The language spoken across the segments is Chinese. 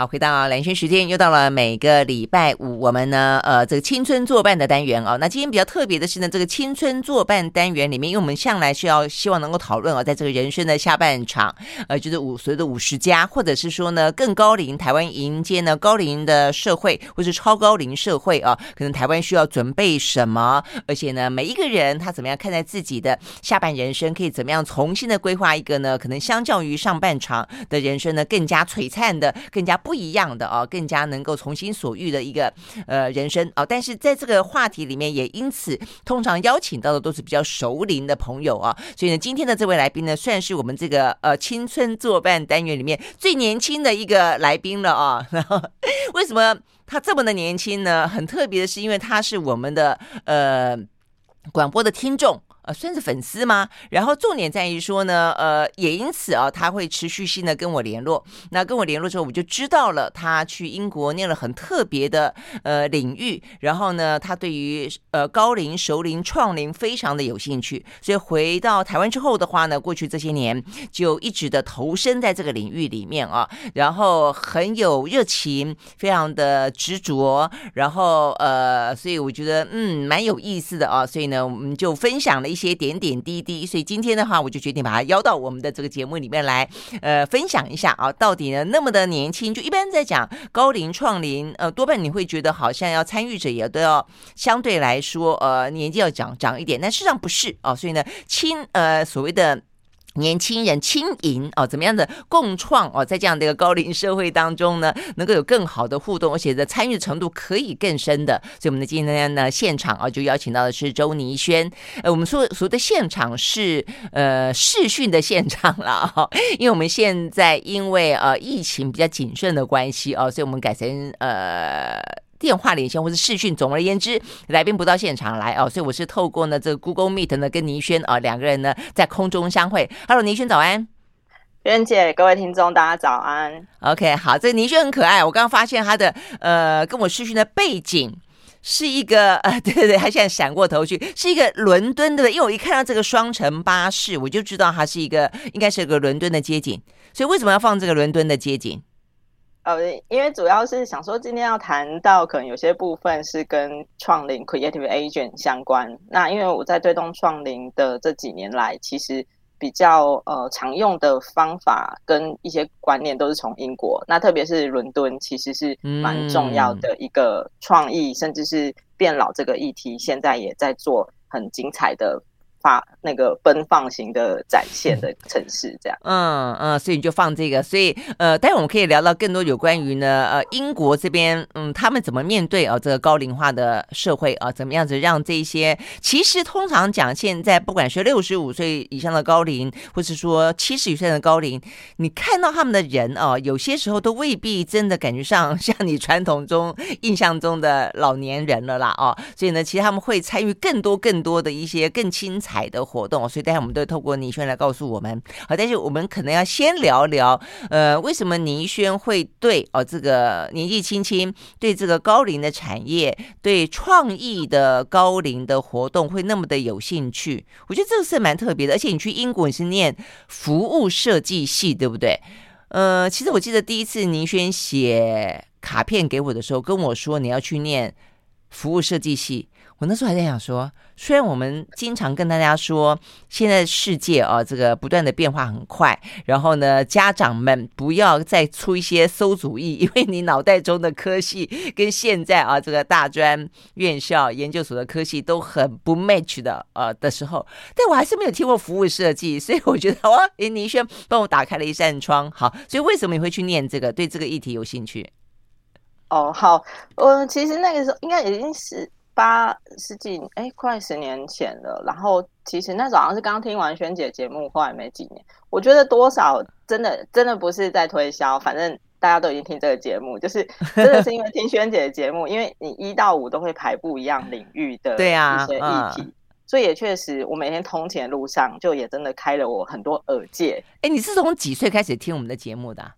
好，回到蓝轩时间，又到了每个礼拜五，我们呢，呃，这个青春作伴的单元哦。那今天比较特别的是呢，这个青春作伴单元里面，因为我们向来是要希望能够讨论哦，在这个人生的下半场，呃，就是五所谓的五十加，或者是说呢，更高龄，台湾迎接呢高龄的社会，或是超高龄社会啊，可能台湾需要准备什么？而且呢，每一个人他怎么样看待自己的下半人生，可以怎么样重新的规划一个呢？可能相较于上半场的人生呢，更加璀璨的，更加不。不一样的啊，更加能够从心所欲的一个呃人生啊，但是在这个话题里面，也因此通常邀请到的都是比较熟龄的朋友啊，所以呢，今天的这位来宾呢，算是我们这个呃青春作伴单元里面最年轻的一个来宾了啊。然后 为什么他这么的年轻呢？很特别的是，因为他是我们的呃广播的听众。算是粉丝吗？然后重点在于说呢，呃，也因此啊，他会持续性的跟我联络。那跟我联络之后，我就知道了他去英国念了很特别的呃领域。然后呢，他对于呃高龄、熟龄、创龄非常的有兴趣。所以回到台湾之后的话呢，过去这些年就一直的投身在这个领域里面啊。然后很有热情，非常的执着。然后呃，所以我觉得嗯蛮有意思的啊。所以呢，我们就分享了。一些点点滴滴，所以今天的话，我就决定把他邀到我们的这个节目里面来，呃，分享一下啊，到底呢那么的年轻，就一般在讲高龄创龄，呃，多半你会觉得好像要参与者也都要相对来说，呃，年纪要长长一点，但事实上不是啊，所以呢，轻呃所谓的。年轻人轻盈哦，怎么样的共创哦，在这样的一个高龄社会当中呢，能够有更好的互动，而且的参与程度可以更深的。所以，我们的今天呢，现场啊，就邀请到的是周倪轩。呃，我们说所谓的现场是呃视讯的现场了哈，因为我们现在因为呃疫情比较谨慎的关系哦，所以我们改成呃。电话连线或是视讯，总而言之，来宾不到现场来哦，所以我是透过呢这个 Google Meet 呢跟倪轩啊两个人呢在空中相会。Hello，倪轩早安，袁姐，各位听众大家早安。OK，好，这个倪轩很可爱，我刚刚发现他的呃跟我视讯的背景是一个呃 对对对，他现在闪过头去是一个伦敦的，因为我一看到这个双层巴士，我就知道它是一个应该是一个伦敦的街景，所以为什么要放这个伦敦的街景？呃，因为主要是想说，今天要谈到可能有些部分是跟创领 （creative agent） 相关。那因为我在推动创领的这几年来，其实比较呃常用的方法跟一些观念都是从英国。那特别是伦敦，其实是蛮重要的一个创意，嗯、甚至是变老这个议题，现在也在做很精彩的。发那个奔放型的展现的城市，这样，嗯嗯，所以你就放这个，所以呃，待会我们可以聊到更多有关于呢，呃，英国这边，嗯，他们怎么面对啊、这个高龄化的社会啊、怎么样子让这些，其实通常讲，现在不管是六十五岁以上的高龄，或是说七十以上的高龄，你看到他们的人啊、有些时候都未必真的感觉上 像你传统中印象中的老年人了啦，哦、所以呢，其实他们会参与更多更多的一些更精彩。海的活动，所以待会我们都透过倪轩来告诉我们。好，但是我们可能要先聊聊，呃，为什么倪轩会对哦这个年纪轻轻，对这个高龄的产业，对创意的高龄的活动会那么的有兴趣？我觉得这个是蛮特别的。而且你去英国你是念服务设计系，对不对？呃，其实我记得第一次倪轩写卡片给我的时候，跟我说你要去念服务设计系。我那时候还在想说，虽然我们经常跟大家说，现在世界啊，这个不断的变化很快，然后呢，家长们不要再出一些馊主意，因为你脑袋中的科系跟现在啊，这个大专院校、研究所的科系都很不 match 的呃的时候，但我还是没有听过服务设计，所以我觉得哇，诶，倪轩帮我打开了一扇窗。好，所以为什么你会去念这个？对这个议题有兴趣？哦，好，我其实那个时候应该已经是。八十几哎，快十年前了。然后其实那时候好像是刚听完萱姐节目，后来没几年。我觉得多少真的真的不是在推销，反正大家都已经听这个节目，就是 真的是因为听萱姐的节目，因为你一到五都会排不一样领域的对啊一些议题，所以也确实我每天通勤的路上就也真的开了我很多耳界。哎，你是从几岁开始听我们的节目的啊？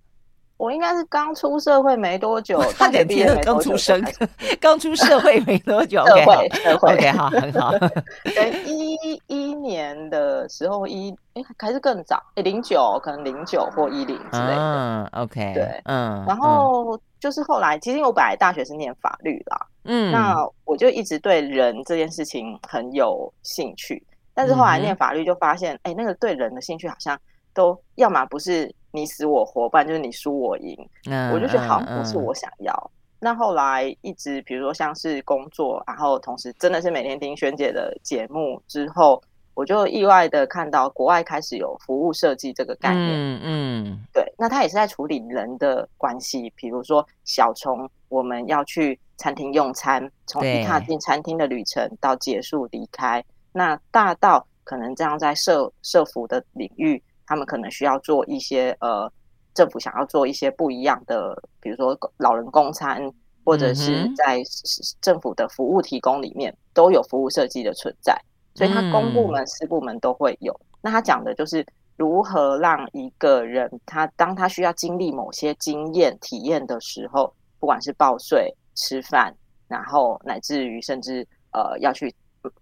我应该是刚出社会没多久，差点听了刚出生，刚出社会没多久。社会社会 OK 好，很好。对，一一年的时候一哎还是更早，哎零九可能零九或一零之类的。嗯，OK，对，嗯。然后就是后来，其实我本来大学是念法律啦，嗯，那我就一直对人这件事情很有兴趣，但是后来念法律就发现，哎，那个对人的兴趣好像都要么不是。你死我活，不然就是你输我赢，嗯、我就觉得好像不是我想要。嗯嗯、那后来一直，比如说像是工作，然后同时真的是每天听萱姐的节目之后，我就意外的看到国外开始有服务设计这个概念。嗯，嗯对，那他也是在处理人的关系，比如说小从我们要去餐厅用餐，从一踏进餐厅的旅程到结束离开，那大到可能这样在社社服的领域。他们可能需要做一些呃，政府想要做一些不一样的，比如说老人公餐，或者是在政府的服务提供里面都有服务设计的存在，所以它公部门、私部门都会有。那他讲的就是如何让一个人，他当他需要经历某些经验体验的时候，不管是报税、吃饭，然后乃至于甚至呃要去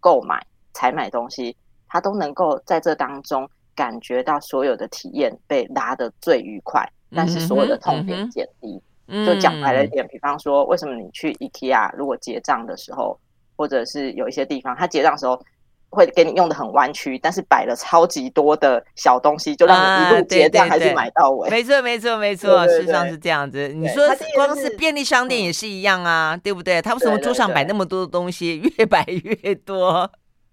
购买、采买东西，他都能够在这当中。感觉到所有的体验被拉得最愉快，但是所有的痛点减低。就讲白了一点，嗯、比方说，为什么你去 IKEA 如果结账的时候，或者是有一些地方，他结账的时候会给你用的很弯曲，但是摆了超级多的小东西，就让你一路结账还是买到尾。没错，没错，没错，事实上是这样子。你说光是便利商店也是一样啊，对不对？他为什么桌上摆那么多的东西，越摆越多？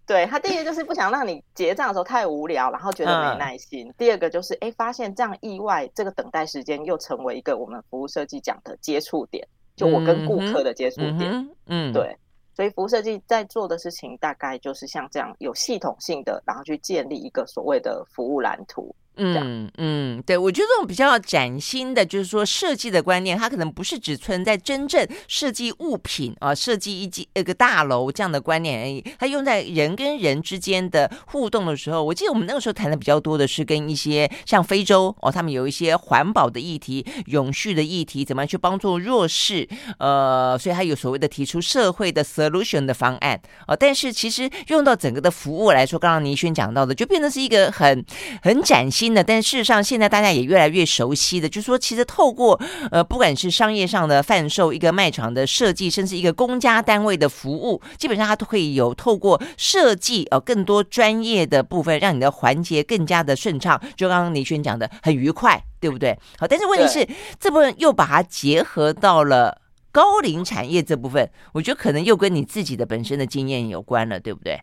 对，他第一个就是不想让你结账的时候太无聊，然后觉得没耐心。嗯、第二个就是哎，发现这样意外，这个等待时间又成为一个我们服务设计讲的接触点，就我跟顾客的接触点。嗯，嗯对，所以服务设计在做的事情大概就是像这样有系统性的，然后去建立一个所谓的服务蓝图。嗯嗯，对，我觉得这种比较崭新的，就是说设计的观念，它可能不是只存在真正设计物品啊，设计一间一个大楼这样的观念而已。它用在人跟人之间的互动的时候，我记得我们那个时候谈的比较多的是跟一些像非洲哦，他们有一些环保的议题、永续的议题，怎么样去帮助弱势？呃，所以它有所谓的提出社会的 solution 的方案哦。但是其实用到整个的服务来说，刚刚倪轩讲到的，就变成是一个很很崭新。但事实上，现在大家也越来越熟悉的，就是说，其实透过呃，不管是商业上的贩售、一个卖场的设计，甚至一个公家单位的服务，基本上它都会有透过设计呃更多专业的部分，让你的环节更加的顺畅。就刚刚倪轩讲的，很愉快，对不对？好，但是问题是，这部分又把它结合到了高龄产业这部分，我觉得可能又跟你自己的本身的经验有关了，对不对？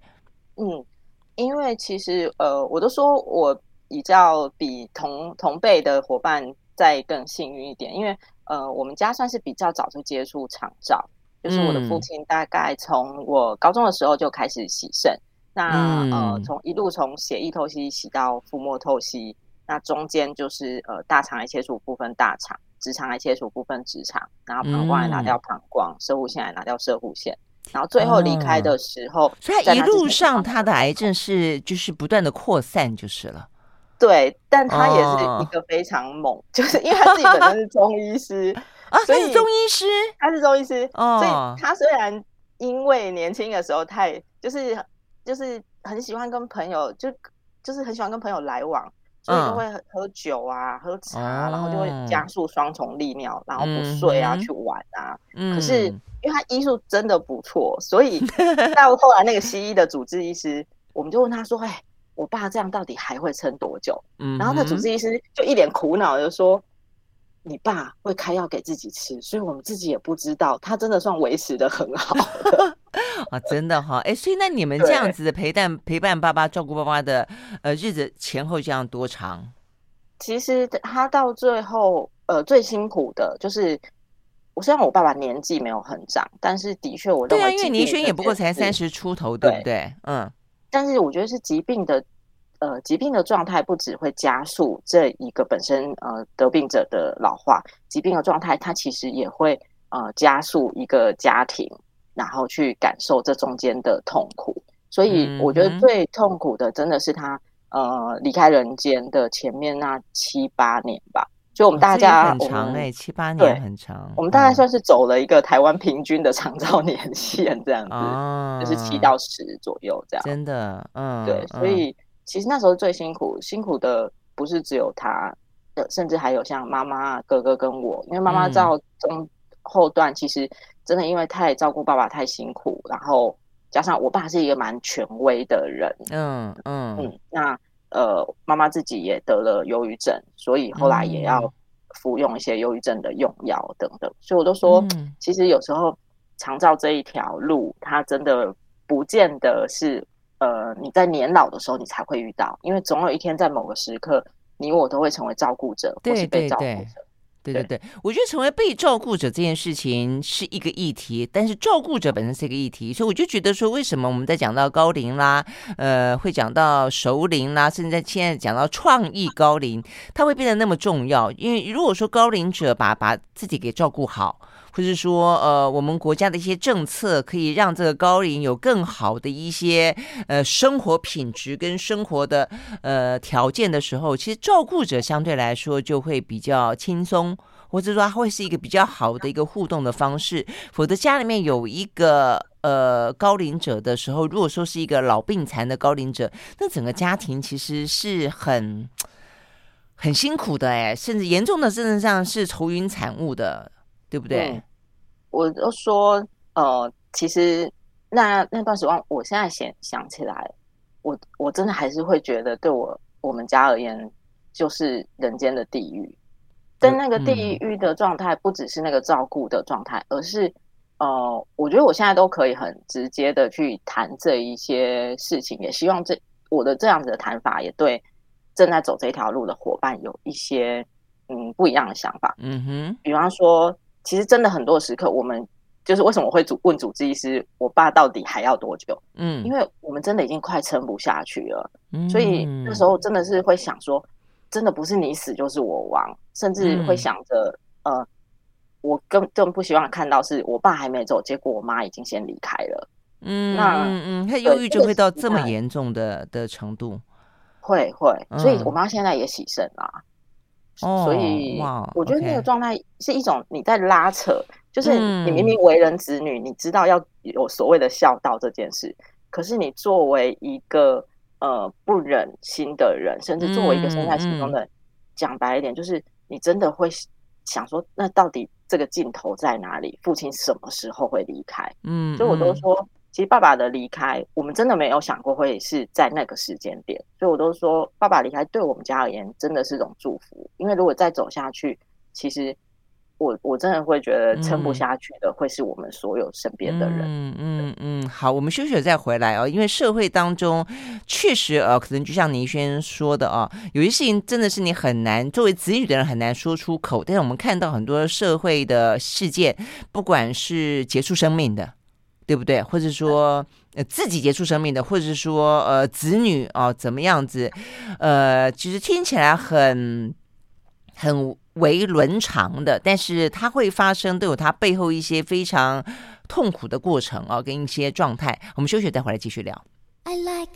嗯，因为其实呃，我都说我。比较比同同辈的伙伴再更幸运一点，因为呃，我们家算是比较早就接触长照，就是我的父亲大概从我高中的时候就开始洗肾，那、嗯、呃，从一路从血液透析洗到腹膜透析，那中间就是呃大肠癌切除部分大肠，直肠癌切除部分直肠，然后膀胱癌拿掉膀胱，射护腺癌拿掉射护腺，然后最后离开的时候，嗯、所以他一路上他的癌症是就是不断的扩散就是了。对，但他也是一个非常猛，哦、就是因为他自己本身是中医师 啊，所以中医师，他是中医师，哦、所以他虽然因为年轻的时候太就是就是很喜欢跟朋友就就是很喜欢跟朋友来往，所以都会喝酒啊、喝茶，哦、然后就会加速双重利尿，然后不睡啊、嗯、去玩啊。嗯、可是因为他医术真的不错，所以 到后来那个西医的主治医师，我们就问他说：“哎。”我爸这样到底还会撑多久？嗯、然后那主治医师就一脸苦恼的说：“你爸会开药给自己吃，所以我们自己也不知道，他真的算维持的很好 啊，真的哈、哦！哎，所以那你们这样子的陪伴陪伴爸爸、照顾爸爸的呃日子前后这样多长？其实他到最后呃最辛苦的就是，我虽然我爸爸年纪没有很长，但是的确我认为对啊，因为倪轩也不过才三十出头，对不对？嗯。但是我觉得是疾病的，呃，疾病的状态不只会加速这一个本身呃得病者的老化，疾病的状态它其实也会呃加速一个家庭，然后去感受这中间的痛苦。所以我觉得最痛苦的真的是他呃离开人间的前面那七八年吧。所以我们大家、哦、很长哎、欸，七八年很长。我们大概算是走了一个台湾平均的长照年限这样子，哦、就是七到十左右这样。真的，嗯，对，所以其实那时候最辛苦，辛苦的不是只有他，甚至还有像妈妈、哥哥跟我，因为妈妈到中后段，其实真的因为太照顾爸爸太辛苦，然后加上我爸是一个蛮权威的人，嗯嗯嗯，那。呃，妈妈自己也得了忧郁症，所以后来也要服用一些忧郁症的用药等等。嗯、所以我都说，其实有时候长照这一条路，它真的不见得是呃你在年老的时候你才会遇到，因为总有一天在某个时刻，你我都会成为照顾者或是被照顾者。对对对对对对，我觉得成为被照顾者这件事情是一个议题，但是照顾者本身是一个议题，所以我就觉得说，为什么我们在讲到高龄啦，呃，会讲到熟龄啦，甚至在现在讲到创意高龄，它会变得那么重要？因为如果说高龄者把把自己给照顾好。或是说，呃，我们国家的一些政策可以让这个高龄有更好的一些呃生活品质跟生活的呃条件的时候，其实照顾者相对来说就会比较轻松，或者说会是一个比较好的一个互动的方式。否则家里面有一个呃高龄者的时候，如果说是一个老病残的高龄者，那整个家庭其实是很很辛苦的哎，甚至严重的甚至上是愁云惨雾的。对不对？嗯、我都说，呃，其实那那段时光，我现在想想起来，我我真的还是会觉得，对我我们家而言，就是人间的地狱。但那个地狱的状态，不只是那个照顾的状态，嗯、而是呃，我觉得我现在都可以很直接的去谈这一些事情，也希望这我的这样子的谈法，也对正在走这条路的伙伴有一些嗯不一样的想法。嗯哼，比方说。其实真的很多时刻，我们就是为什么会主问主治医师，我爸到底还要多久？嗯，因为我们真的已经快撑不下去了，嗯，所以那时候真的是会想说，真的不是你死就是我亡，甚至会想着，嗯、呃，我更更不希望看到是我爸还没走，结果我妈已经先离开了。嗯，那嗯嗯，他忧郁就会到这么严重的的程度？会会，所以我妈现在也洗肾了。Oh, 所以，我觉得那个状态是一种你在拉扯.就是你明明为人子女，嗯，你知道要有所谓的孝道这件事，可是你作为一个呃不忍心的人，甚至作为一个身在其中的人，讲，嗯，白一点，就是你真的会想说，那到底这个尽头在哪里？父亲什么时候会离开？嗯，所以我都说。其实爸爸的离开，我们真的没有想过会是在那个时间点，所以我都说爸爸离开对我们家而言真的是种祝福。因为如果再走下去，其实我我真的会觉得撑不下去的会是我们所有身边的人。嗯嗯嗯，好，我们休息了再回来哦。因为社会当中确实呃，可能就像倪轩说的啊，有些事情真的是你很难作为子女的人很难说出口。但是我们看到很多社会的事件，不管是结束生命的。对不对？或者说，呃，自己结束生命的，或者是说，呃，子女啊，怎么样子？呃，其实听起来很很为伦常的，但是它会发生，都有它背后一些非常痛苦的过程啊，跟一些状态。我们休息，再回来继续聊。I like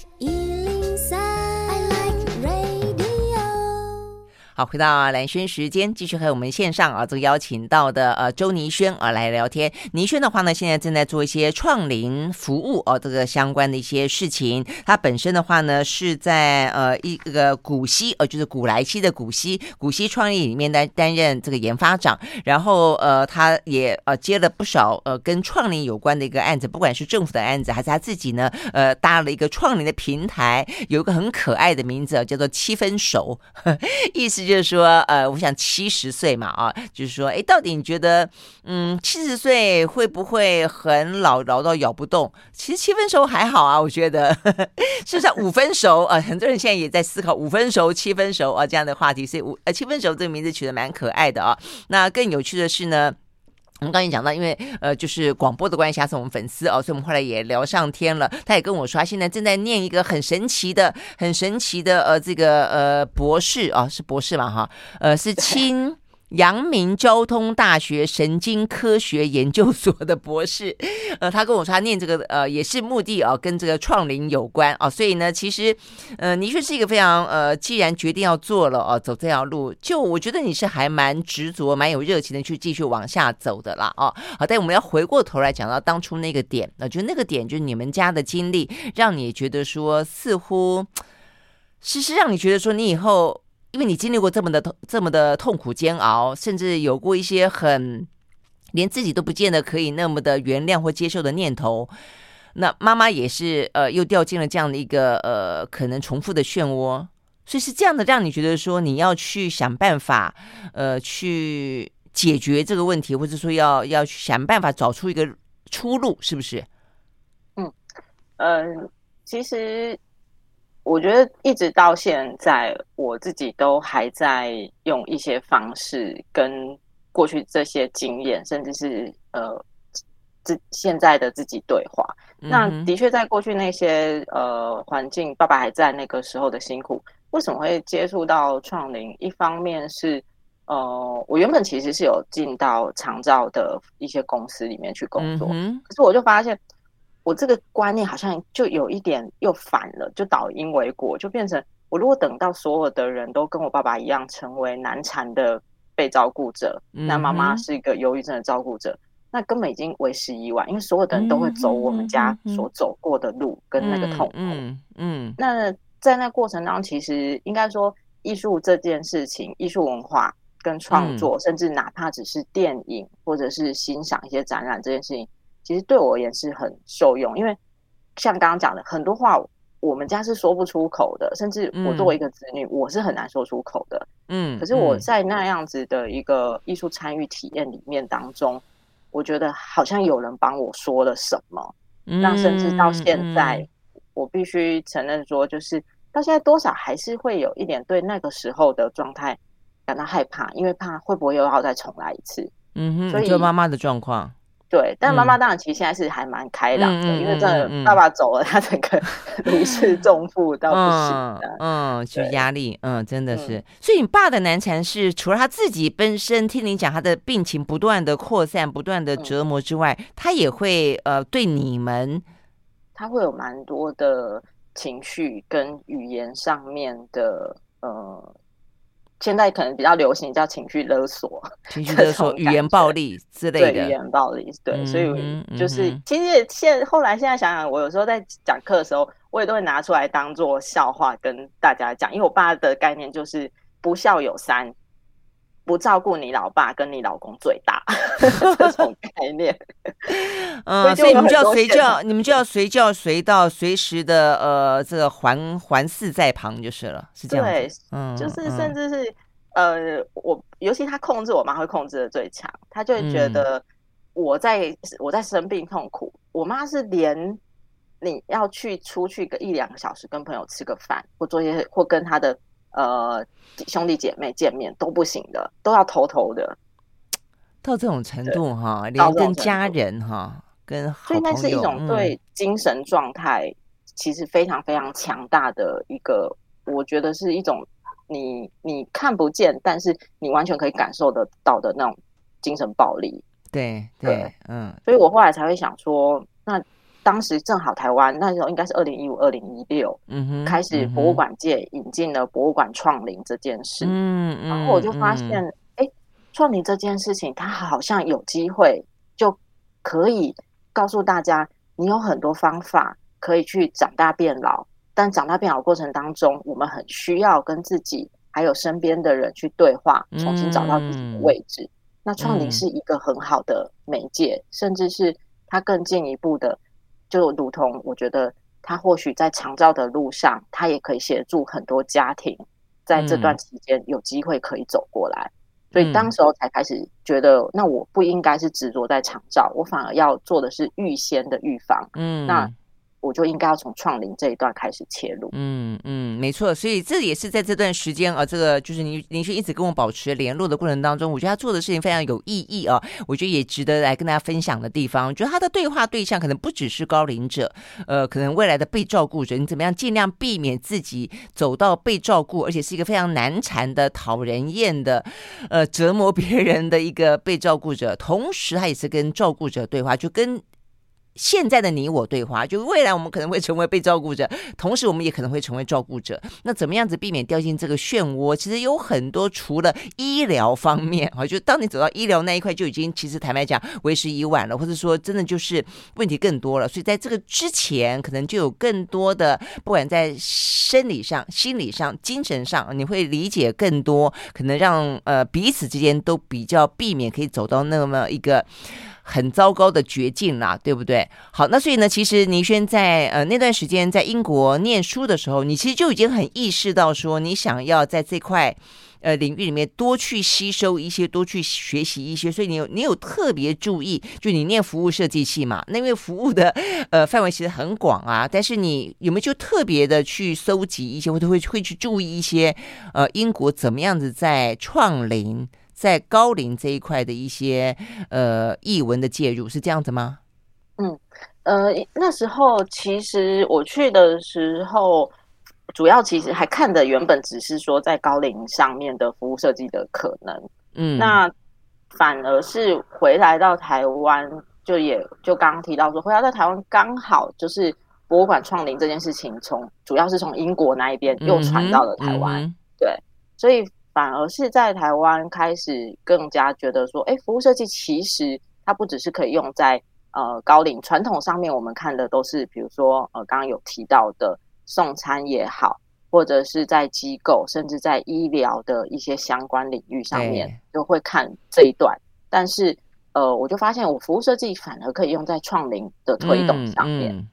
好，回到兰轩时间，继续和我们线上啊，这个邀请到的呃周倪轩啊来聊天。倪轩的话呢，现在正在做一些创林服务哦、啊，这个相关的一些事情。他本身的话呢，是在呃一个古稀呃，就是古来稀的古稀古稀创意里面担担任这个研发长。然后呃，他也呃接了不少呃跟创林有关的一个案子，不管是政府的案子，还是他自己呢呃搭了一个创林的平台，有一个很可爱的名字叫做七分熟，意思。就是说，呃，我想七十岁嘛，啊，就是说，哎，到底你觉得，嗯，七十岁会不会很老，老到咬不动？其实七分熟还好啊，我觉得，是不是五分熟啊？很多人现在也在思考五分熟、七分熟啊这样的话题，所以五呃七分熟这个名字取得蛮可爱的啊。那更有趣的是呢。我们刚才讲到，因为呃，就是广播的关系，他是我们粉丝哦，所以我们后来也聊上天了。他也跟我说，他现在正在念一个很神奇的、很神奇的呃，这个呃博士啊、是博士嘛哈？呃，是亲阳明交通大学神经科学研究所的博士，呃，他跟我说他念这个呃也是目的啊，跟这个创龄有关啊，所以呢，其实呃，你确是一个非常呃，既然决定要做了哦，走这条路，就我觉得你是还蛮执着、蛮有热情的去继续往下走的啦哦。好，但我们要回过头来讲到当初那个点，那就那个点就是你们家的经历，让你觉得说似乎，其实让你觉得说你以后。因为你经历过这么的痛，这么的痛苦煎熬，甚至有过一些很连自己都不见得可以那么的原谅或接受的念头，那妈妈也是呃，又掉进了这样的一个呃可能重复的漩涡，所以是这样的，让你觉得说你要去想办法呃去解决这个问题，或者说要要去想办法找出一个出路，是不是？嗯嗯、呃，其实。我觉得一直到现在，我自己都还在用一些方式跟过去这些经验，甚至是呃自现在的自己对话。嗯、那的确，在过去那些呃环境，爸爸还在那个时候的辛苦，为什么会接触到创龄？一方面是呃，我原本其实是有进到长照的一些公司里面去工作，嗯、可是我就发现。我这个观念好像就有一点又反了，就倒因为果，就变成我如果等到所有的人都跟我爸爸一样成为难产的被照顾者，嗯、那妈妈是一个忧郁症的照顾者，那根本已经为时已晚，因为所有的人都会走我们家所走过的路跟那个痛苦。嗯那在那过程当中，其实应该说艺术这件事情，艺术文化跟创作，嗯、甚至哪怕只是电影或者是欣赏一些展览这件事情。其实对我而言是很受用，因为像刚刚讲的很多话，我们家是说不出口的，甚至我作为一个子女，嗯、我是很难说出口的。嗯，可是我在那样子的一个艺术参与体验里面当中，嗯、我觉得好像有人帮我说了什么，嗯、那甚至到现在，嗯、我必须承认说，就是到现在多少还是会有一点对那个时候的状态感到害怕，因为怕会不会又要再重来一次。嗯哼，所以就妈妈的状况。对，但妈妈当然其实现在是还蛮开朗的，嗯、因为真的爸爸走了，他整个 如释重负到不行的。嗯，就压力，嗯，真的是。嗯、所以你爸的难缠是除了他自己本身听你讲他的病情不断的扩散、不断的折磨之外，嗯、他也会呃对你们，他会有蛮多的情绪跟语言上面的呃。现在可能比较流行叫情绪勒索，情绪勒索、语言暴力之类的。对，语言暴力，对，嗯、所以就是、嗯、其实现后来现在想想，我有时候在讲课的时候，我也都会拿出来当做笑话跟大家讲，因为我爸的概念就是不孝有三。不照顾你老爸跟你老公最大 这种概念，嗯，所以你们就要随叫，你们就要随叫随到，随时的呃，这个环环视在旁就是了，是这样。对，嗯，就是甚至是、嗯、呃，我尤其他控制我妈会控制的最强，他就会觉得我在、嗯、我在生病痛苦，我妈是连你要去出去个一两个小时跟朋友吃个饭或做一些或跟他的。呃，兄弟姐妹见面都不行的，都要偷偷的，到这种程度哈，连跟家人哈，跟所以那是一种对精神状态其实非常非常强大的一个，嗯、我觉得是一种你你看不见，但是你完全可以感受得到的那种精神暴力。对对，嗯，所以我后来才会想说，那。当时正好台湾那时候应该是二零一五、二零一六，开始博物馆界引进了博物馆创龄这件事。嗯嗯，然后我就发现，哎、嗯，创龄这件事情，它好像有机会就可以告诉大家，你有很多方法可以去长大变老。但长大变老过程当中，我们很需要跟自己还有身边的人去对话，重新找到自己的位置。嗯、那创龄是一个很好的媒介，嗯、甚至是它更进一步的。就如同我觉得，他或许在长照的路上，他也可以协助很多家庭，在这段期间有机会可以走过来。嗯、所以当时候才开始觉得，那我不应该是执着在长照，我反而要做的是预先的预防。嗯，那我就应该要从创龄这一段开始切入。嗯嗯，没错，所以这也是在这段时间啊，这个就是您您是一直跟我保持联络的过程当中，我觉得他做的事情非常有意义啊，我觉得也值得来跟大家分享的地方。我觉得他的对话对象可能不只是高龄者，呃，可能未来的被照顾者，你怎么样尽量避免自己走到被照顾，而且是一个非常难缠的、讨人厌的，呃，折磨别人的一个被照顾者，同时他也是跟照顾者对话，就跟。现在的你我对话，就未来我们可能会成为被照顾者，同时我们也可能会成为照顾者。那怎么样子避免掉进这个漩涡？其实有很多，除了医疗方面啊，就当你走到医疗那一块，就已经其实坦白讲为时已晚了，或者说真的就是问题更多了。所以在这个之前，可能就有更多的，不管在生理上、心理上、精神上，你会理解更多，可能让呃彼此之间都比较避免可以走到那么一个。很糟糕的绝境啦，对不对？好，那所以呢，其实倪轩在呃那段时间在英国念书的时候，你其实就已经很意识到说，你想要在这块呃领域里面多去吸收一些，多去学习一些。所以你有你有特别注意，就你念服务设计系嘛，那因为服务的呃范围其实很广啊。但是你有没有就特别的去搜集一些，或者会会去注意一些呃英国怎么样子在创领？在高龄这一块的一些呃译文的介入是这样子吗？嗯呃，那时候其实我去的时候，主要其实还看的原本只是说在高龄上面的服务设计的可能，嗯，那反而是回来到台湾，就也就刚刚提到说，回来到台湾刚好就是博物馆创龄这件事情从，从主要是从英国那一边又传到了台湾，嗯嗯、对，所以。反而是在台湾开始更加觉得说，哎，服务设计其实它不只是可以用在呃高龄传统上面，我们看的都是比如说呃刚刚有提到的送餐也好，或者是在机构甚至在医疗的一些相关领域上面就会看这一段。但是呃，我就发现我服务设计反而可以用在创龄的推动上面。嗯嗯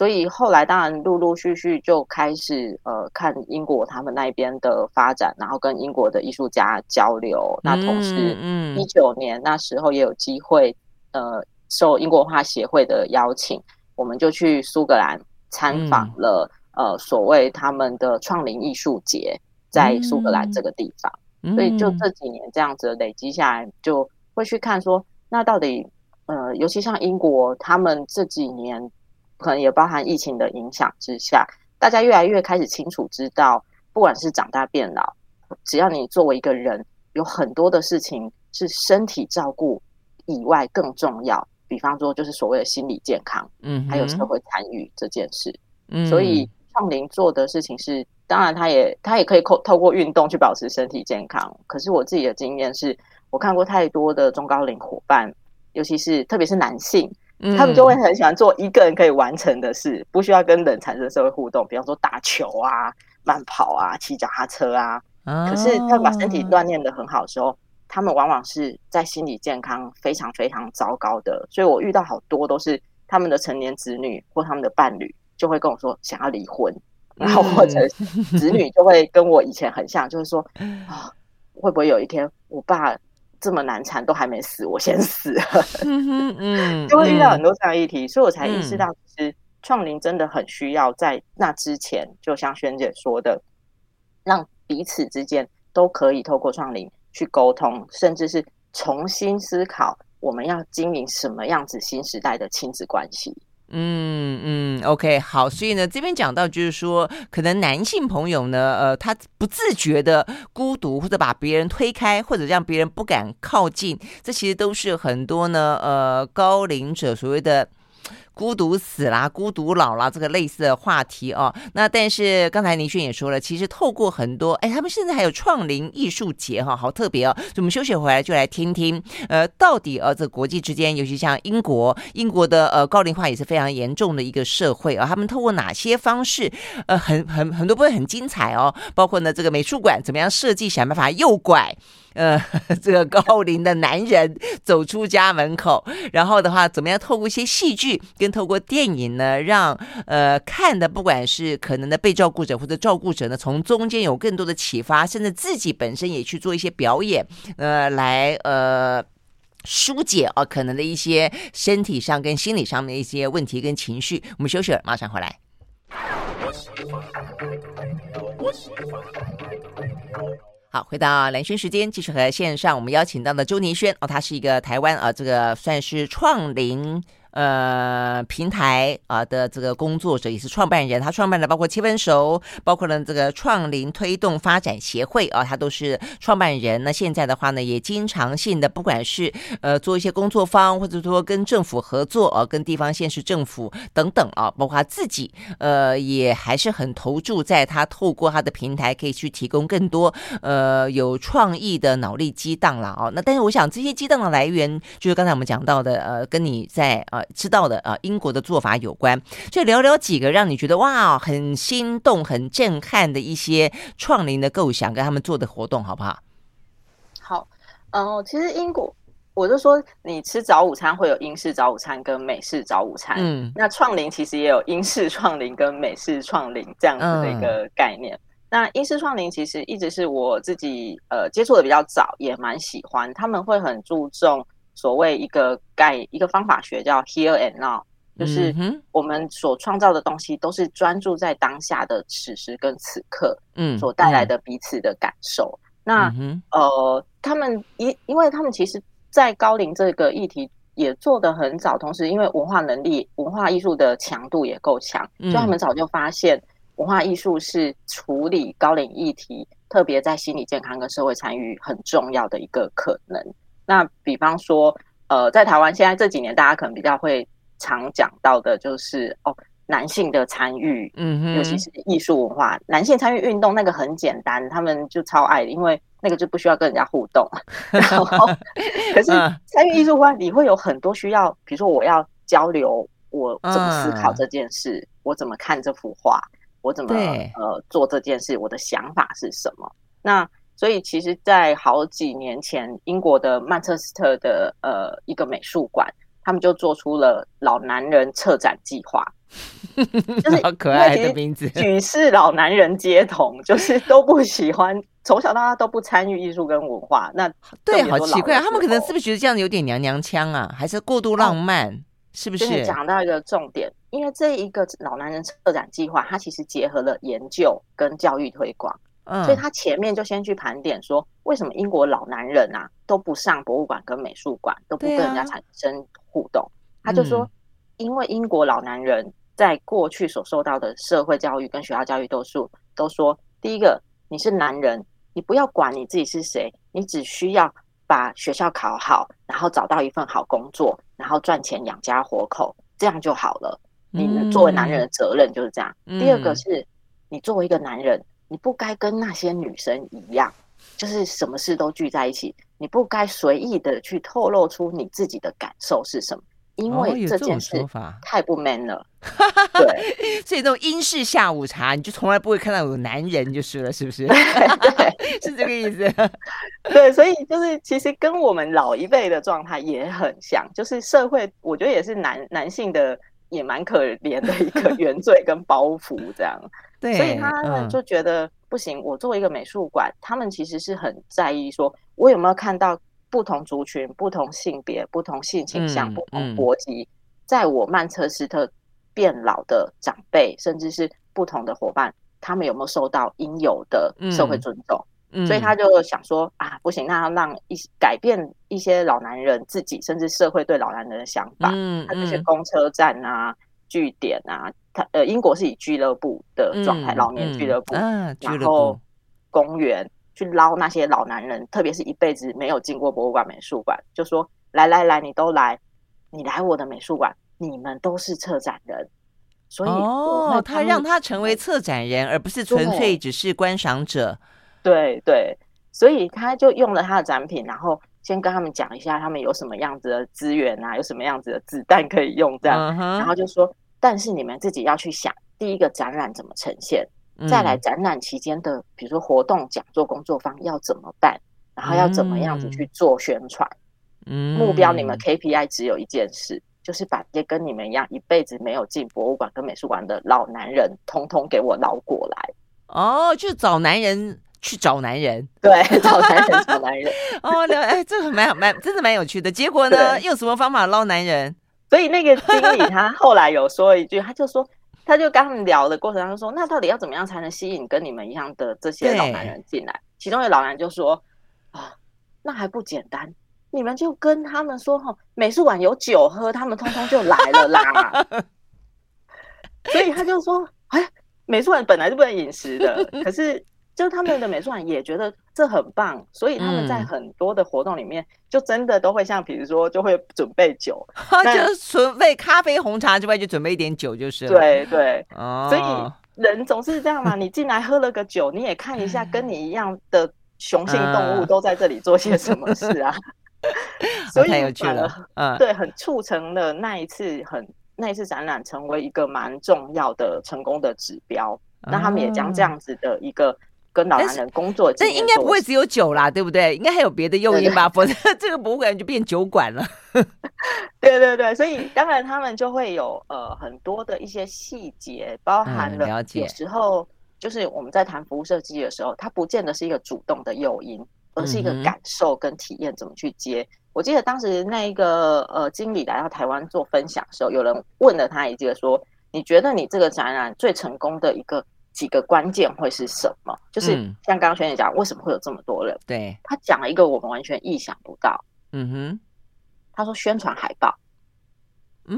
所以后来当然陆陆续续就开始呃看英国他们那边的发展，然后跟英国的艺术家交流。那同时，嗯，一九年那时候也有机会，呃，受英国文化协会的邀请，我们就去苏格兰参访了，呃，所谓他们的创林艺术节，在苏格兰这个地方。所以就这几年这样子累积下来，就会去看说，那到底呃，尤其像英国他们这几年。可能也包含疫情的影响之下，大家越来越开始清楚知道，不管是长大变老，只要你作为一个人，有很多的事情是身体照顾以外更重要。比方说，就是所谓的心理健康，嗯，还有社会参与这件事。嗯，所以创龄做的事情是，当然他也他也可以透透过运动去保持身体健康。可是我自己的经验是，我看过太多的中高龄伙伴，尤其是特别是男性。他们就会很喜欢做一个人可以完成的事，不需要跟人产生社会互动，比方说打球啊、慢跑啊、骑脚踏车啊。可是他们把身体锻炼的很好的时候，他们往往是在心理健康非常非常糟糕的。所以我遇到好多都是他们的成年子女或他们的伴侣就会跟我说想要离婚，然后或者子女就会跟我以前很像，就是说 啊，会不会有一天我爸这么难缠都还没死，我先死了，嗯嗯，就会遇到很多这样的议题，所以我才意识到，其实创龄真的很需要在那之前，就像萱姐说的，让彼此之间都可以透过创龄去沟通，甚至是重新思考我们要经营什么样子新时代的亲子关系。嗯嗯，OK，好，所以呢，这边讲到就是说，可能男性朋友呢，呃，他不自觉的孤独，或者把别人推开，或者让别人不敢靠近，这其实都是很多呢，呃，高龄者所谓的。孤独死啦，孤独老啦，这个类似的话题哦。那但是刚才林轩也说了，其实透过很多，哎，他们现在还有创龄艺术节哈，好特别哦。所以我们休息回来就来听听，呃，到底呃，这国际之间，尤其像英国，英国的呃高龄化也是非常严重的一个社会啊。他们透过哪些方式，呃，很很很多部分很精彩哦。包括呢，这个美术馆怎么样设计，想办法诱拐。呃，这个高龄的男人走出家门口，然后的话，怎么样透过一些戏剧跟透过电影呢，让呃看的不管是可能的被照顾者或者照顾者呢，从中间有更多的启发，甚至自己本身也去做一些表演，呃，来呃。疏解哦，可能的一些身体上跟心理上的一些问题跟情绪。我们休息了，马上回来。好，回到蓝轩时间，继续和线上我们邀请到的周倪轩哦，他是一个台湾啊，这个算是创龄。呃，平台啊的这个工作者也是创办人，他创办的包括七分熟，包括了这个创林推动发展协会啊，他都是创办人。那现在的话呢，也经常性的不管是呃做一些工作坊，或者说跟政府合作啊，跟地方县市政府等等啊，包括他自己呃也还是很投注在他透过他的平台可以去提供更多呃有创意的脑力激荡了啊。那但是我想这些激荡的来源，就是刚才我们讲到的呃，跟你在啊。知道的啊，英国的做法有关，就聊聊几个让你觉得哇，很心动、很震撼的一些创龄的构想，跟他们做的活动，好不好？好，嗯、呃，其实英国，我就说你吃早午餐会有英式早午餐跟美式早午餐，嗯，那创龄其实也有英式创龄跟美式创龄这样子的一个概念。嗯、那英式创林其实一直是我自己呃接触的比较早，也蛮喜欢，他们会很注重。所谓一个概一个方法学叫 here and now，就是我们所创造的东西都是专注在当下的此时跟此刻，嗯，所带来的彼此的感受。嗯、那呃，他们因因为他们其实，在高龄这个议题也做得很早，同时因为文化能力、文化艺术的强度也够强，所以他们早就发现文化艺术是处理高龄议题，特别在心理健康跟社会参与很重要的一个可能。那比方说，呃，在台湾现在这几年，大家可能比较会常讲到的，就是哦，男性的参与，嗯，尤其是艺术文化，男性参与运动那个很简单，他们就超爱的，因为那个就不需要跟人家互动。然后，可是参与艺术文化，你会有很多需要，比如说我要交流，我怎么思考这件事，我怎么看这幅画，我怎么呃做这件事，我的想法是什么？那所以，其实，在好几年前，英国的曼彻斯特的呃一个美术馆，他们就做出了老男人策展计划，就是 好可爱的名字，举世老男人皆同，就是都不喜欢，从小到大都不参与艺术跟文化。那 对，好奇怪，他们可能是不是觉得这样有点娘娘腔啊？还是过度浪漫？哦、是不是？讲到一个重点，因为这一个老男人策展计划，它其实结合了研究跟教育推广。所以他前面就先去盘点说，为什么英国老男人啊都不上博物馆跟美术馆，都不跟人家产生互动？他就说，因为英国老男人在过去所受到的社会教育跟学校教育都是都说，第一个你是男人，你不要管你自己是谁，你只需要把学校考好，然后找到一份好工作，然后赚钱养家活口，这样就好了。你作为男人的责任就是这样。第二个是你作为一个男人。你不该跟那些女生一样，就是什么事都聚在一起。你不该随意的去透露出你自己的感受是什么，因为这件事太不 man 了。哦、对，所以这种英式下午茶，你就从来不会看到有男人就是了，是不是？对，对是这个意思。对，所以就是其实跟我们老一辈的状态也很像，就是社会，我觉得也是男男性的也蛮可怜的一个原罪跟包袱这样。对，所以他们就觉得不行。我作为一个美术馆，他们其实是很在意，说我有没有看到不同族群、不同性别、不同性倾向、不同国籍，在我曼彻斯特变老的长辈，甚至是不同的伙伴，他们有没有受到应有的社会尊重？所以他就想说啊，不行，那要让一改变一些老男人自己，甚至社会对老男人的想法。嗯，他这些公车站啊。据点啊，他呃，英国是以俱乐部的状态，嗯、老年俱乐部，然后公园去捞那些老男人，特别是一辈子没有进过博物馆、美术馆，就说来来来，你都来，你来我的美术馆，你们都是策展人，所以哦，他让他成为策展人，而不是纯粹只是观赏者，对对，所以他就用了他的展品，然后。先跟他们讲一下，他们有什么样子的资源啊，有什么样子的子弹可以用，这样，uh huh. 然后就说，但是你们自己要去想，第一个展览怎么呈现，再来展览期间的，比如说活动、讲座、工作坊要怎么办，然后要怎么样子去做宣传。嗯、目标你们 KPI 只有一件事，就是把这些跟你们一样一辈子没有进博物馆跟美术馆的老男人，通通给我捞过来。哦，就找男人。去找男人，对，找男人，找男人。哦，聊，哎，这个蛮蛮，真的蛮有趣的。结果呢，用什么方法捞男人？所以那个 经理他后来有说一句，他就说，他就跟他们聊的过程当中说，那到底要怎么样才能吸引跟你们一样的这些老男人进来？其中一个老男人就说，啊，那还不简单，你们就跟他们说哈，美术馆有酒喝，他们通通就来了啦。所以他就说，哎，美术馆本来就不能饮食的，可是。就他们的美术馆也觉得这很棒，所以他们在很多的活动里面，就真的都会像，比如说，就会准备酒，嗯、就准备咖啡、红茶之外，就准备一点酒就是了。对对，哦、所以人总是这样嘛，你进来喝了个酒，你也看一下跟你一样的雄性动物都在这里做些什么事啊。所以太有趣了，嗯，对，很促成了那一次很那一次展览成为一个蛮重要的成功的指标。那他们也将这样子的一个。跟老男人工作，这应该不会只有酒啦，对不对？应该还有别的诱因吧，否则这个博物馆就变酒馆了。对对对，所以当然他们就会有呃很多的一些细节，包含了有时候就是我们在谈服务设计的时候，它不见得是一个主动的诱因，而是一个感受跟体验怎么去接。我记得当时那一个呃经理来到台湾做分享的时候，有人问了他一句说：“你觉得你这个展览最成功的一个？”几个关键会是什么？就是像刚刚萱姐讲，为什么会有这么多人？对，他讲了一个我们完全意想不到。嗯哼，他说宣传海报。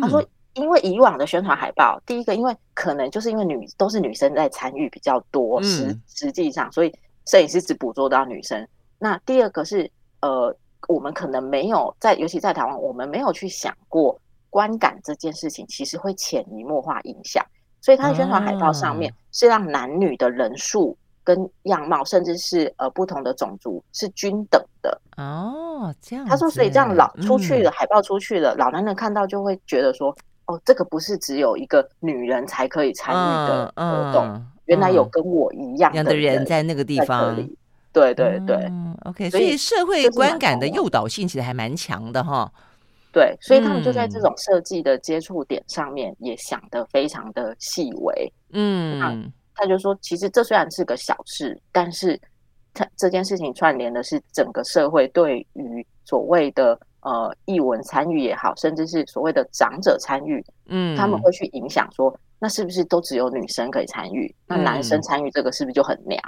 他说，因为以往的宣传海报，第一个，因为可能就是因为女都是女生在参与比较多，实实际上，所以摄影师只捕捉到女生。那第二个是，呃，我们可能没有在，尤其在台湾，我们没有去想过观感这件事情，其实会潜移默化影响。所以他的宣传海报上面是让男女的人数跟样貌，甚至是呃不同的种族是均等的哦。这样，他说，所以这样老出去了，海报出去了，老男人看到就会觉得说，哦，这个不是只有一个女人才可以参与的活动，原来有跟我一样的人在那个地方。对对对，OK。所以社会观感的诱导性其实还蛮强的哈。对，所以他们就在这种设计的接触点上面也想得非常的细微。嗯，那他就说，其实这虽然是个小事，但是他这件事情串联的是整个社会对于所谓的呃译文参与也好，甚至是所谓的长者参与，嗯，他们会去影响说，那是不是都只有女生可以参与？那男生参与这个是不是就很娘？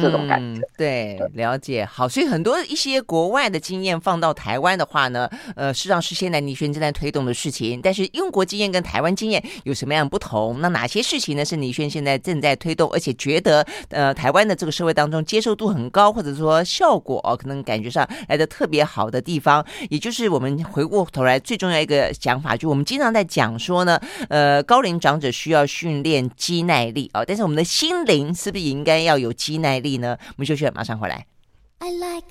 这种感觉，嗯、对，了解。好，所以很多一些国外的经验放到台湾的话呢，呃，实际上是现在倪轩正在推动的事情。但是英国经验跟台湾经验有什么样的不同？那哪些事情呢？是倪轩现在正在推动，而且觉得呃，台湾的这个社会当中接受度很高，或者说效果哦，可能感觉上来的特别好的地方，也就是我们回过头来最重要一个想法，就我们经常在讲说呢，呃，高龄长者需要训练肌耐力啊、哦，但是我们的心灵是不是也应该要有肌耐力？力呢？我们休息，马上回来。I like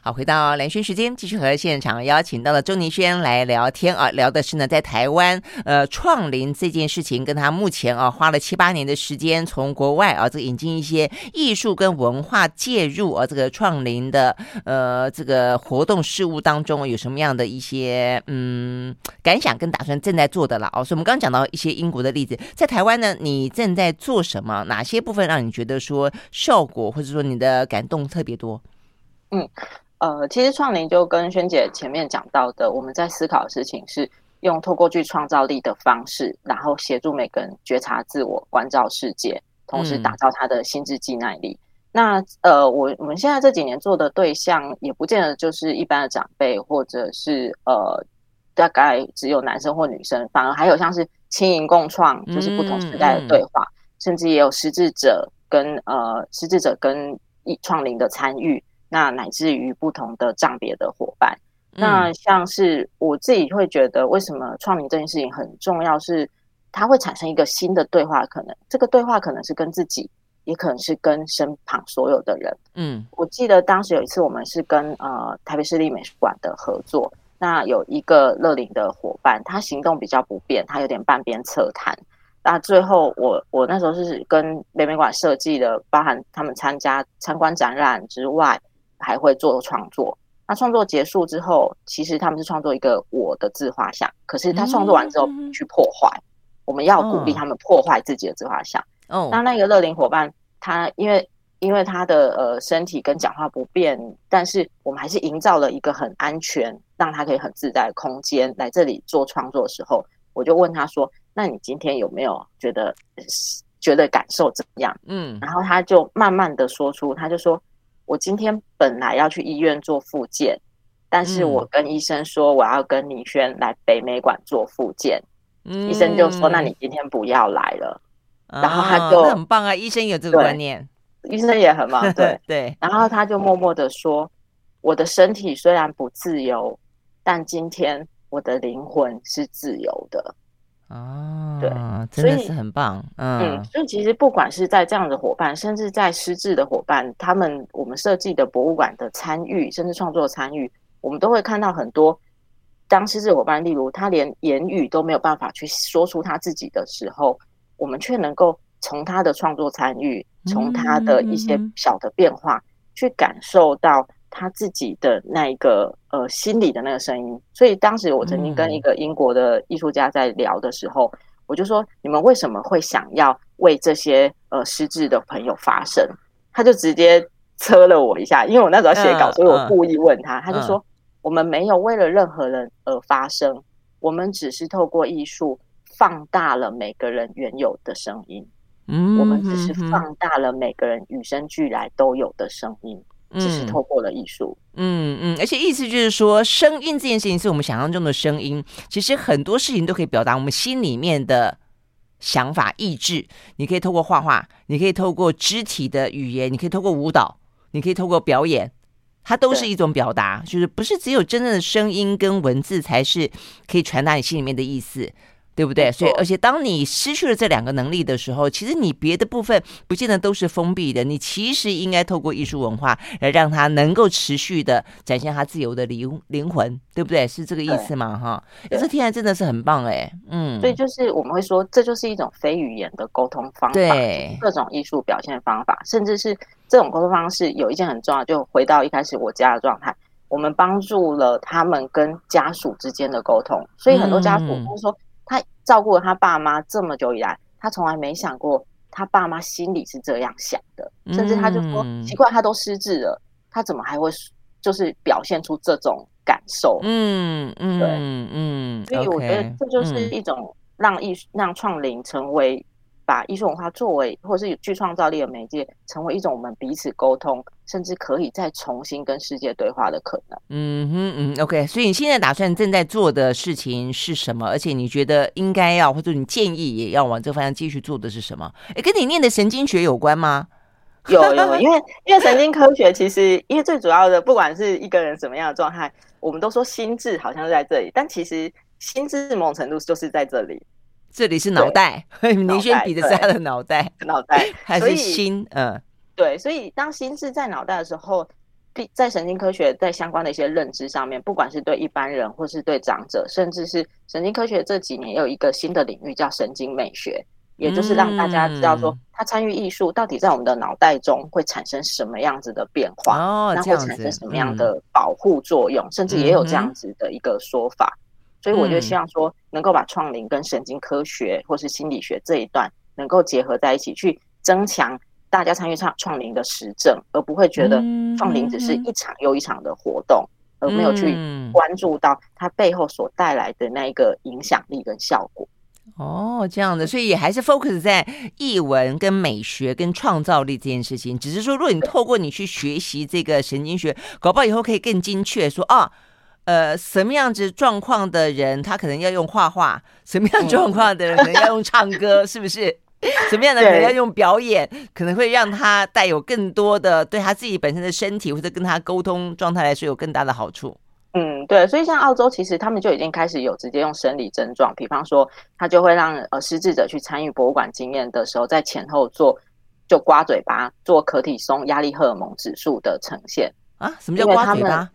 好，回到蓝轩时间，继续和现场邀请到了周宁轩来聊天啊，聊的是呢，在台湾呃创林这件事情，跟他目前啊花了七八年的时间，从国外啊这个引进一些艺术跟文化介入啊这个创林的呃这个活动事务当中，有什么样的一些嗯感想跟打算正在做的了哦、啊，所以我们刚刚讲到一些英国的例子，在台湾呢，你正在做什么？哪些部分让你觉得说效果或者说你的感动特别多？嗯。呃，其实创林就跟萱姐前面讲到的，我们在思考的事情是用透过具创造力的方式，然后协助每个人觉察自我、关照世界，同时打造他的心智肌耐力。嗯、那呃，我我们现在这几年做的对象，也不见得就是一般的长辈，或者是呃，大概只有男生或女生，反而还有像是青银共创，就是不同时代的对话，嗯嗯、甚至也有失智者跟呃失智者跟一创龄的参与。那乃至于不同的障别的伙伴，嗯、那像是我自己会觉得，为什么创名这件事情很重要？是它会产生一个新的对话，可能这个对话可能是跟自己，也可能是跟身旁所有的人。嗯，我记得当时有一次，我们是跟呃台北市立美术馆的合作，那有一个乐龄的伙伴，他行动比较不便，他有点半边侧瘫。那最后我我那时候是跟北美馆设计的，包含他们参加参观展览之外。还会做创作。那创作结束之后，其实他们是创作一个我的自画像。可是他创作完之后去破坏，我们要鼓励他们破坏自己的自画像。哦，那那个乐龄伙伴，他因为因为他的呃身体跟讲话不便，但是我们还是营造了一个很安全，让他可以很自在的空间来这里做创作的时候，我就问他说：“那你今天有没有觉得觉得感受怎么样？”嗯，然后他就慢慢的说出，他就说：“我今天本来要去医院做复健。”但是我跟医生说，我要跟倪轩来北美馆做复健，嗯，医生就说，那你今天不要来了。嗯、然后他就、哦、很棒啊，医生有这个观念，医生也很忙，对 对。然后他就默默的说，我的身体虽然不自由，但今天我的灵魂是自由的。哦，对，真的是很棒，嗯嗯。所以其实不管是在这样的伙伴，甚至在失智的伙伴，他们我们设计的博物馆的参与，甚至创作参与。我们都会看到很多当失智伙伴，例如他连言语都没有办法去说出他自己的时候，我们却能够从他的创作参与，从他的一些小的变化，去感受到他自己的那一个呃心里的那个声音。所以当时我曾经跟一个英国的艺术家在聊的时候，我就说：你们为什么会想要为这些呃失智的朋友发声？他就直接车了我一下，因为我那时候写稿，所以我故意问他，他就说。我们没有为了任何人而发声，我们只是透过艺术放大了每个人原有的声音。嗯，我们只是放大了每个人与生俱来都有的声音，嗯、只是透过了艺术。嗯嗯，而且意思就是说，声音这件事情是我们想象中的声音，其实很多事情都可以表达我们心里面的想法、意志。你可以透过画画，你可以透过肢体的语言，你可以透过舞蹈，你可以透过表演。它都是一种表达，就是不是只有真正的声音跟文字才是可以传达你心里面的意思，对不对？所以，而且当你失去了这两个能力的时候，其实你别的部分不见得都是封闭的。你其实应该透过艺术文化来让它能够持续的展现它自由的灵灵魂，对不对？是这个意思吗？哈，这听起来真的是很棒哎，嗯。所以就是我们会说，这就是一种非语言的沟通方法，对，各种艺术表现方法，甚至是。这种沟通方式有一件很重要，就回到一开始我家的状态，我们帮助了他们跟家属之间的沟通。所以很多家属都说，他照顾了他爸妈这么久以来，他从来没想过他爸妈心里是这样想的，甚至他就说奇怪，他都失智了，他怎么还会就是表现出这种感受？嗯嗯，对嗯，所以我觉得这就是一种让艺术让创龄成为。把艺术文化作为，或者是具创造力的媒介，成为一种我们彼此沟通，甚至可以再重新跟世界对话的可能。嗯哼嗯，OK。所以你现在打算正在做的事情是什么？而且你觉得应该要，或者你建议也要往这个方向继续做的是什么？哎，跟你念的神经学有关吗？有有，因为因为神经科学其实，因为最主要的，不管是一个人什么样的状态，我们都说心智好像是在这里，但其实心智某种程度就是在这里。这里是脑袋，倪轩比的是他的脑袋，脑袋 还是心？嗯，对，所以当心智在脑袋的时候，在神经科学在相关的一些认知上面，不管是对一般人，或是对长者，甚至是神经科学这几年也有一个新的领域叫神经美学，也就是让大家知道说，他参与艺术到底在我们的脑袋中会产生什么样子的变化，哦，那会产生什么样的保护作用，甚至也有这样子的一个说法。所以我就希望说，能够把创龄跟神经科学或是心理学这一段能够结合在一起，去增强大家参与创创龄的实证，而不会觉得创龄只是一场又一场的活动，而没有去关注到它背后所带来的那一个影响力跟效果。哦，这样的，所以也还是 focus 在译文跟美学跟创造力这件事情。只是说，如果你透过你去学习这个神经学，搞不好以后可以更精确说啊。呃，什么样子状况的人，他可能要用画画；什么样状况的人，可能要用唱歌，是不是？什么样的人要用表演，可能会让他带有更多的对他自己本身的身体或者跟他沟通状态来说有更大的好处。嗯，对，所以像澳洲，其实他们就已经开始有直接用生理症状，比方说，他就会让呃失智者去参与博物馆经验的时候，在前后做就刮嘴巴，做可体松压力荷尔蒙指数的呈现啊？什么叫刮嘴巴？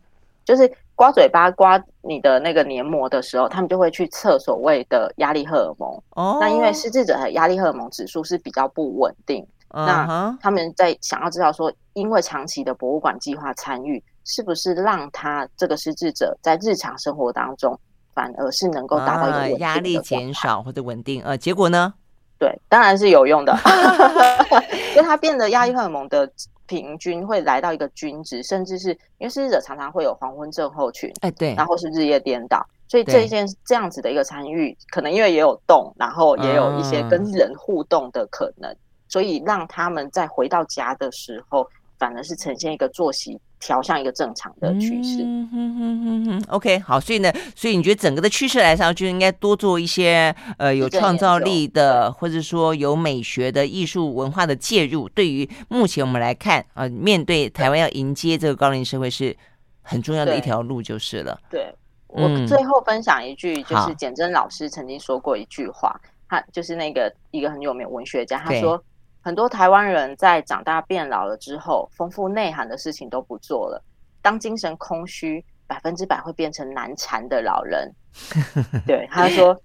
就是。刮嘴巴刮你的那个黏膜的时候，他们就会去测所谓的压力荷尔蒙。哦，那因为失智者的压力荷尔蒙指数是比较不稳定，嗯、那他们在想要知道说，因为长期的博物馆计划参与，是不是让他这个失智者在日常生活当中反而是能够达到一个压力减少或者稳定。呃，结果呢？对，当然是有用的，因为它变得压力荷尔蒙的平均会来到一个均值，甚至是因为失智者常常会有黄昏症候群，哎，对，然后是日夜颠倒，所以这一件这样子的一个参与，可能因为也有动，然后也有一些跟人互动的可能，嗯、所以让他们在回到家的时候，反而是呈现一个作息。调向一个正常的趋势。嗯哼哼哼哼，OK，好，所以呢，所以你觉得整个的趋势来上，就应该多做一些呃有创造力的，或者说有美学的艺术文化的介入。对于目前我们来看啊、呃，面对台湾要迎接这个高龄社会，是很重要的一条路，就是了。对，对我最后分享一句，就是简真老师曾经说过一句话，他就是那个一个很有名文学家，他说。很多台湾人在长大变老了之后，丰富内涵的事情都不做了。当精神空虚，百分之百会变成难缠的老人。对，他说，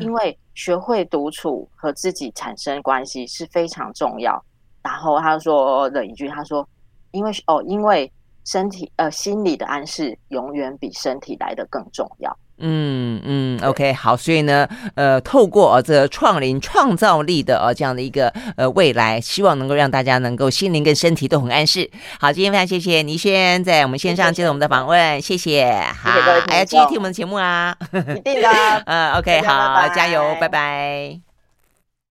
因为学会独处和自己产生关系是非常重要。然后他说了一句，他说，因为哦，因为身体呃心理的暗示永远比身体来的更重要。嗯嗯，OK，好，所以呢，呃，透过啊、呃、这个创灵创造力的啊、呃、这样的一个呃未来，希望能够让大家能够心灵跟身体都很安适。好，今天非常谢谢倪轩在我们线上接受我们的访问，谢谢。好，还要继续听我们的节目啊，一定的。嗯，OK，好，加油，拜拜。